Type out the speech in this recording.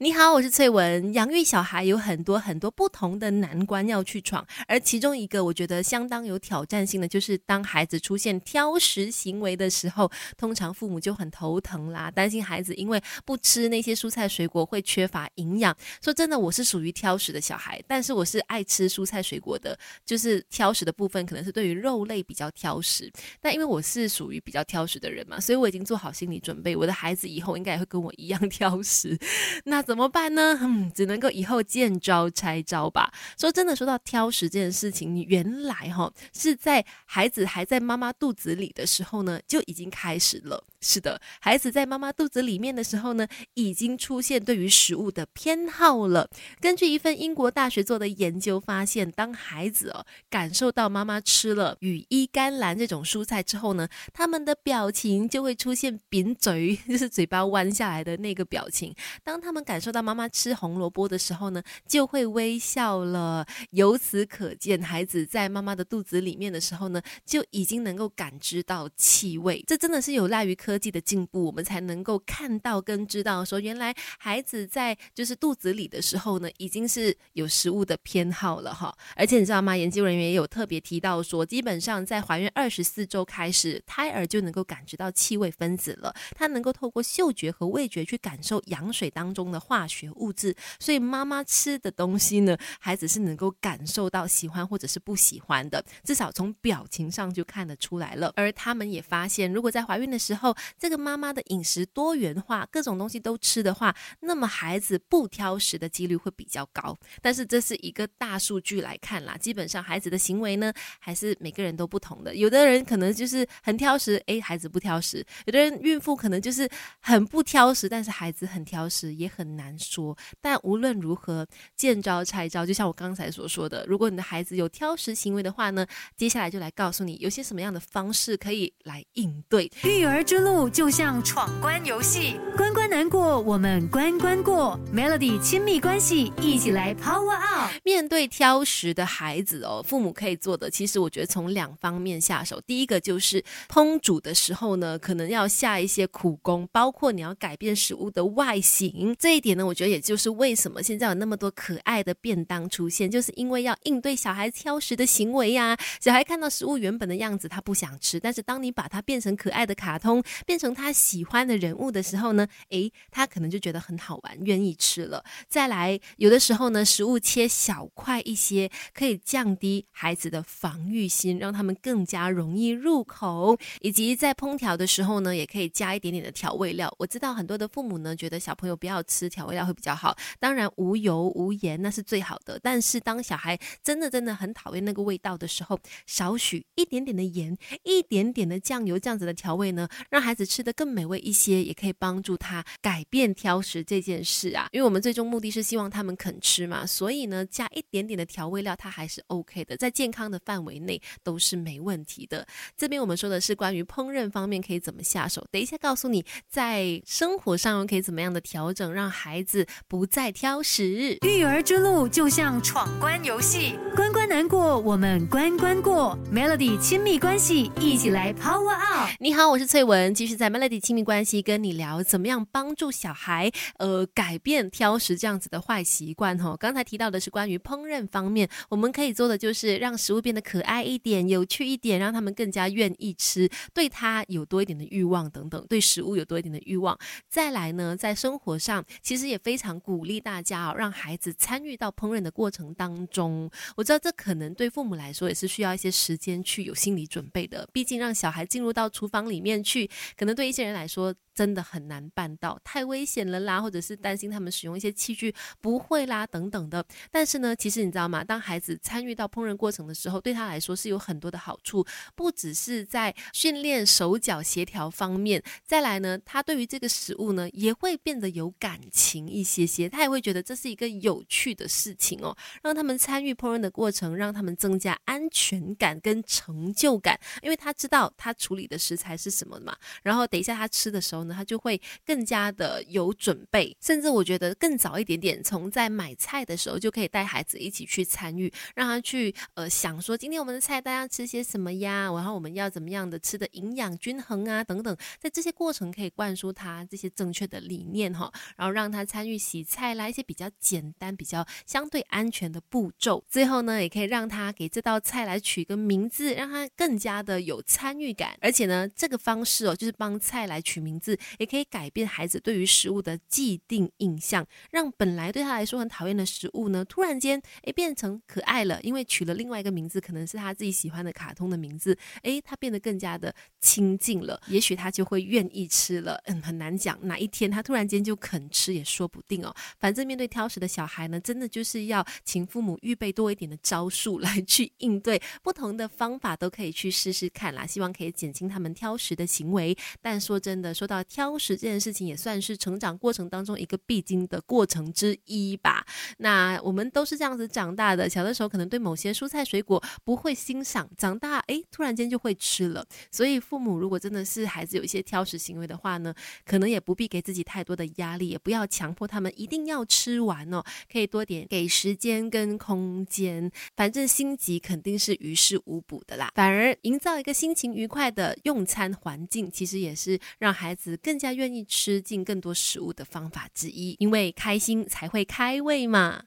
你好，我是翠文。养育小孩有很多很多不同的难关要去闯，而其中一个我觉得相当有挑战性的，就是当孩子出现挑食行为的时候，通常父母就很头疼啦，担心孩子因为不吃那些蔬菜水果会缺乏营养。说真的，我是属于挑食的小孩，但是我是爱吃蔬菜水果的，就是挑食的部分可能是对于肉类比较挑食。但因为我是属于比较挑食的人嘛，所以我已经做好心理准备，我的孩子以后应该也会跟我一样 挑食。那怎么办呢？嗯，只能够以后见招拆招吧。说真的，说到挑食这件事情，原来哈是在孩子还在妈妈肚子里的时候呢，就已经开始了。是的，孩子在妈妈肚子里面的时候呢，已经出现对于食物的偏好了。根据一份英国大学做的研究发现，当孩子哦感受到妈妈吃了羽衣甘蓝这种蔬菜之后呢，他们的表情就会出现扁嘴，就是嘴巴弯下来的那个表情。当他们感感受到妈妈吃红萝卜的时候呢，就会微笑了。由此可见，孩子在妈妈的肚子里面的时候呢，就已经能够感知到气味。这真的是有赖于。科技的进步，我们才能够看到跟知道，说原来孩子在就是肚子里的时候呢，已经是有食物的偏好了哈。而且你知道吗？研究人员也有特别提到说，基本上在怀孕二十四周开始，胎儿就能够感知到气味分子了。它能够透过嗅觉和味觉去感受羊水当中的化学物质。所以妈妈吃的东西呢，孩子是能够感受到喜欢或者是不喜欢的，至少从表情上就看得出来了。而他们也发现，如果在怀孕的时候，这个妈妈的饮食多元化，各种东西都吃的话，那么孩子不挑食的几率会比较高。但是这是一个大数据来看啦，基本上孩子的行为呢，还是每个人都不同的。有的人可能就是很挑食，诶，孩子不挑食；有的人孕妇可能就是很不挑食，但是孩子很挑食，也很难说。但无论如何，见招拆招，就像我刚才所说的，如果你的孩子有挑食行为的话呢，接下来就来告诉你有些什么样的方式可以来应对育儿之路。就像闯关游戏，关关难过，我们关关过。Melody 亲密关系，一起来 Power Up。面对挑食的孩子哦，父母可以做的，其实我觉得从两方面下手。第一个就是烹煮的时候呢，可能要下一些苦功，包括你要改变食物的外形。这一点呢，我觉得也就是为什么现在有那么多可爱的便当出现，就是因为要应对小孩挑食的行为呀。小孩看到食物原本的样子，他不想吃，但是当你把它变成可爱的卡通。变成他喜欢的人物的时候呢，诶，他可能就觉得很好玩，愿意吃了。再来，有的时候呢，食物切小块一些，可以降低孩子的防御心，让他们更加容易入口。以及在烹调的时候呢，也可以加一点点的调味料。我知道很多的父母呢，觉得小朋友不要吃调味料会比较好，当然无油无盐那是最好的。但是当小孩真的真的很讨厌那个味道的时候，少许一点点的盐，一点点的酱油，这样子的调味呢，让。孩子吃的更美味一些，也可以帮助他改变挑食这件事啊。因为我们最终目的是希望他们肯吃嘛，所以呢，加一点点的调味料，它还是 OK 的，在健康的范围内都是没问题的。这边我们说的是关于烹饪方面可以怎么下手，等一下告诉你，在生活上可以怎么样的调整，让孩子不再挑食。育儿之路就像闯关游戏，关关难过，我们关关过。Melody 亲密关系，一起来 Power Up。你好，我是翠文。继续在 Melody 亲密关系跟你聊，怎么样帮助小孩呃改变挑食这样子的坏习惯哈？刚才提到的是关于烹饪方面，我们可以做的就是让食物变得可爱一点、有趣一点，让他们更加愿意吃，对他有多一点的欲望等等，对食物有多一点的欲望。再来呢，在生活上其实也非常鼓励大家哦，让孩子参与到烹饪的过程当中。我知道这可能对父母来说也是需要一些时间去有心理准备的，毕竟让小孩进入到厨房里面去。可能对一些人来说。真的很难办到，太危险了啦，或者是担心他们使用一些器具不会啦等等的。但是呢，其实你知道吗？当孩子参与到烹饪过程的时候，对他来说是有很多的好处，不只是在训练手脚协调方面。再来呢，他对于这个食物呢，也会变得有感情一些些，他也会觉得这是一个有趣的事情哦。让他们参与烹饪的过程，让他们增加安全感跟成就感，因为他知道他处理的食材是什么嘛。然后等一下他吃的时候。呢，他就会更加的有准备，甚至我觉得更早一点点，从在买菜的时候就可以带孩子一起去参与，让他去呃想说今天我们的菜单要吃些什么呀，然后我们要怎么样的吃的营养均衡啊等等，在这些过程可以灌输他这些正确的理念哈，然后让他参与洗菜啦一些比较简单、比较相对安全的步骤，最后呢也可以让他给这道菜来取个名字，让他更加的有参与感，而且呢这个方式哦就是帮菜来取名字，也可以改变孩子对于食物的既定印象，让本来对他来说很讨厌的食物呢突然间诶变成可爱了，因为取了另外一个名字，可能是他自己喜欢的卡通的名字，诶他变得更加的亲近了，也许他就会愿意吃了。嗯，很难讲哪一天他突然间就肯吃也说不定哦。反正面对挑食的小孩呢，真的就是要请父母预备多一点的招数来去应对，不同的方法都可以去试试看啦。希望可以减轻他们挑食的行为。但说真的，说到挑食这件事情，也算是成长过程当中一个必经的过程之一吧。那我们都是这样子长大的，小的时候可能对某些蔬菜水果不会欣赏，长大哎突然间就会吃了。所以父母如果真的是孩子有一些挑食行为的话呢，可能也不必给自己太多的压力，也不要强迫他们一定要吃完哦，可以多点给时间跟空间。反正心急肯定是于事无补的啦，反而营造一个心情愉快的用餐环境，其实也是让孩子更加愿意吃进更多食物的方法之一，因为开心才会开胃嘛。